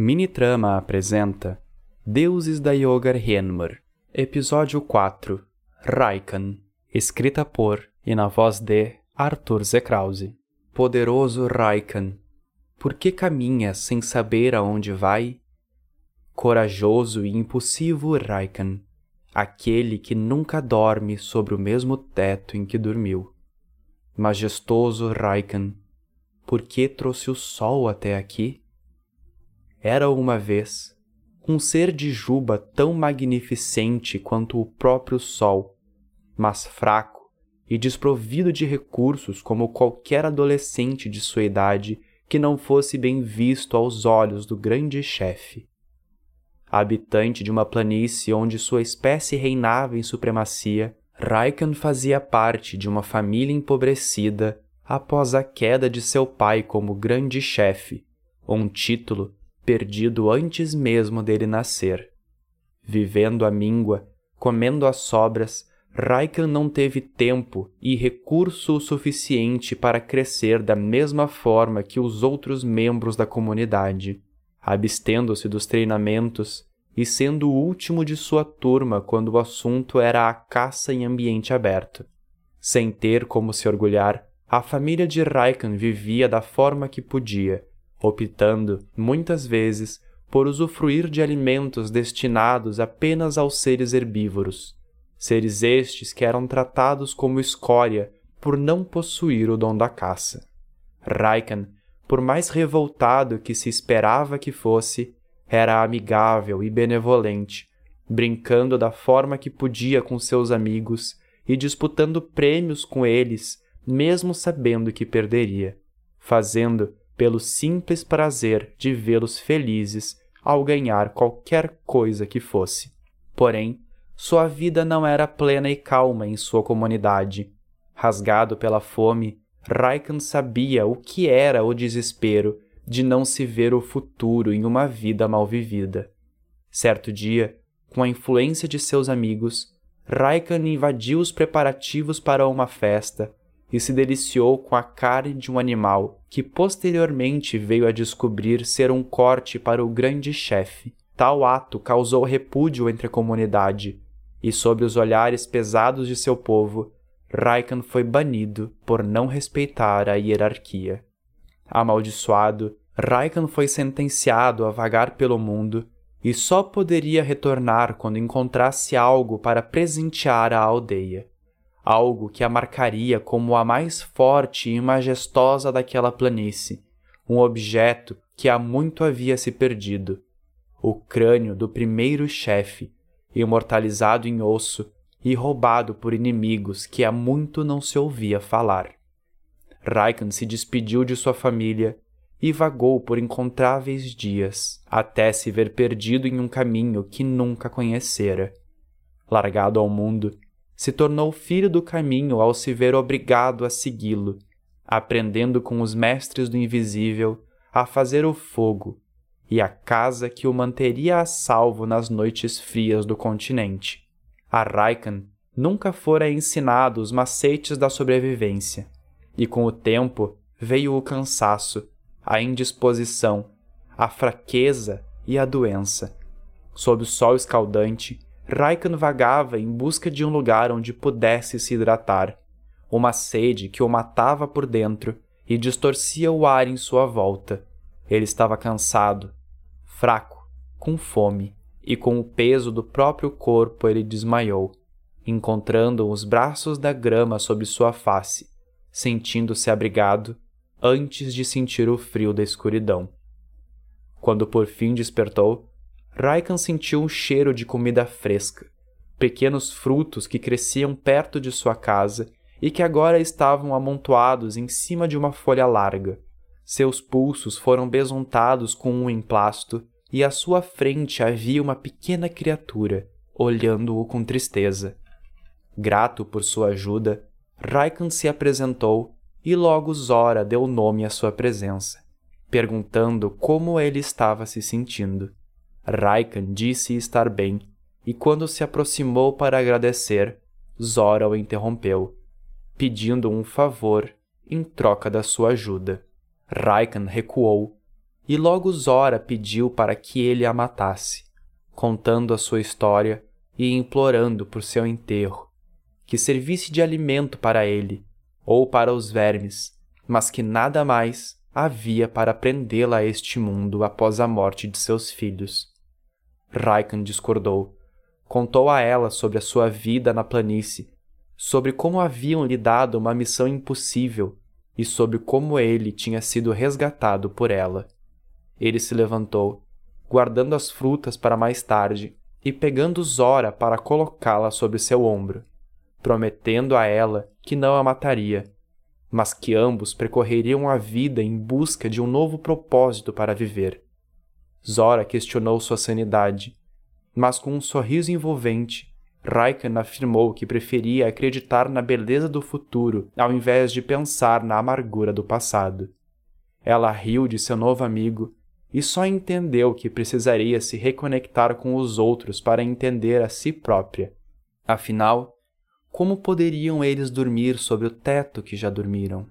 Minitrama apresenta Deuses da Yogar Henmar, Episódio 4 Raikan, escrita por e na voz de Arthur Zekrause. Poderoso Raikan, por que caminhas sem saber aonde vai? Corajoso e impulsivo Raikan, aquele que nunca dorme sobre o mesmo teto em que dormiu. Majestoso Raikan, por que trouxe o sol até aqui? Era uma vez um ser de juba tão magnificente quanto o próprio sol, mas fraco e desprovido de recursos como qualquer adolescente de sua idade que não fosse bem visto aos olhos do grande chefe. Habitante de uma planície onde sua espécie reinava em supremacia, Raikan fazia parte de uma família empobrecida após a queda de seu pai como grande chefe, um título perdido antes mesmo dele nascer. Vivendo à míngua, comendo as sobras, Raikan não teve tempo e recurso o suficiente para crescer da mesma forma que os outros membros da comunidade, abstendo-se dos treinamentos e sendo o último de sua turma quando o assunto era a caça em ambiente aberto. Sem ter como se orgulhar, a família de Raikan vivia da forma que podia, optando, muitas vezes, por usufruir de alimentos destinados apenas aos seres herbívoros, seres estes que eram tratados como escória por não possuir o dom da caça. Raikan, por mais revoltado que se esperava que fosse, era amigável e benevolente, brincando da forma que podia com seus amigos e disputando prêmios com eles, mesmo sabendo que perderia, fazendo pelo simples prazer de vê-los felizes ao ganhar qualquer coisa que fosse. Porém, sua vida não era plena e calma em sua comunidade. Rasgado pela fome, Raikan sabia o que era o desespero de não se ver o futuro em uma vida mal vivida. Certo dia, com a influência de seus amigos, Raikan invadiu os preparativos para uma festa e se deliciou com a carne de um animal que posteriormente veio a descobrir ser um corte para o grande chefe. Tal ato causou repúdio entre a comunidade, e sob os olhares pesados de seu povo, Raikan foi banido por não respeitar a hierarquia. Amaldiçoado, Raikan foi sentenciado a vagar pelo mundo e só poderia retornar quando encontrasse algo para presentear a aldeia algo que a marcaria como a mais forte e majestosa daquela planície, um objeto que há muito havia se perdido, o crânio do primeiro chefe, imortalizado em osso e roubado por inimigos que há muito não se ouvia falar. Raikan se despediu de sua família e vagou por incontáveis dias, até se ver perdido em um caminho que nunca conhecera. Largado ao mundo, se tornou filho do caminho ao se ver obrigado a segui-lo, aprendendo com os mestres do invisível a fazer o fogo e a casa que o manteria a salvo nas noites frias do continente. A Raikan nunca fora ensinado os macetes da sobrevivência, e com o tempo veio o cansaço, a indisposição, a fraqueza e a doença. Sob o sol escaldante, Raikan vagava em busca de um lugar onde pudesse se hidratar, uma sede que o matava por dentro e distorcia o ar em sua volta. Ele estava cansado, fraco, com fome, e com o peso do próprio corpo ele desmaiou, encontrando os braços da grama sobre sua face, sentindo-se abrigado antes de sentir o frio da escuridão. Quando por fim despertou, Raikan sentiu um cheiro de comida fresca, pequenos frutos que cresciam perto de sua casa e que agora estavam amontoados em cima de uma folha larga. Seus pulsos foram besuntados com um emplasto e à sua frente havia uma pequena criatura, olhando-o com tristeza. Grato por sua ajuda, Raikan se apresentou e logo Zora deu nome à sua presença, perguntando como ele estava se sentindo. Raikan disse estar bem, e quando se aproximou para agradecer, Zora o interrompeu, pedindo um favor em troca da sua ajuda. Raikan recuou E logo Zora pediu para que ele a matasse, contando a sua história e implorando por seu enterro, que servisse de alimento para ele ou para os vermes, mas que nada mais havia para prendê-la a este mundo após a morte de seus filhos. Raikan discordou. Contou a ela sobre a sua vida na planície, sobre como haviam lhe dado uma missão impossível e sobre como ele tinha sido resgatado por ela. Ele se levantou, guardando as frutas para mais tarde e pegando Zora para colocá-la sobre seu ombro, prometendo a ela que não a mataria, mas que ambos percorreriam a vida em busca de um novo propósito para viver. Zora questionou sua sanidade, mas com um sorriso envolvente, Raikan afirmou que preferia acreditar na beleza do futuro ao invés de pensar na amargura do passado. Ela riu de seu novo amigo e só entendeu que precisaria se reconectar com os outros para entender a si própria. Afinal, como poderiam eles dormir sobre o teto que já dormiram?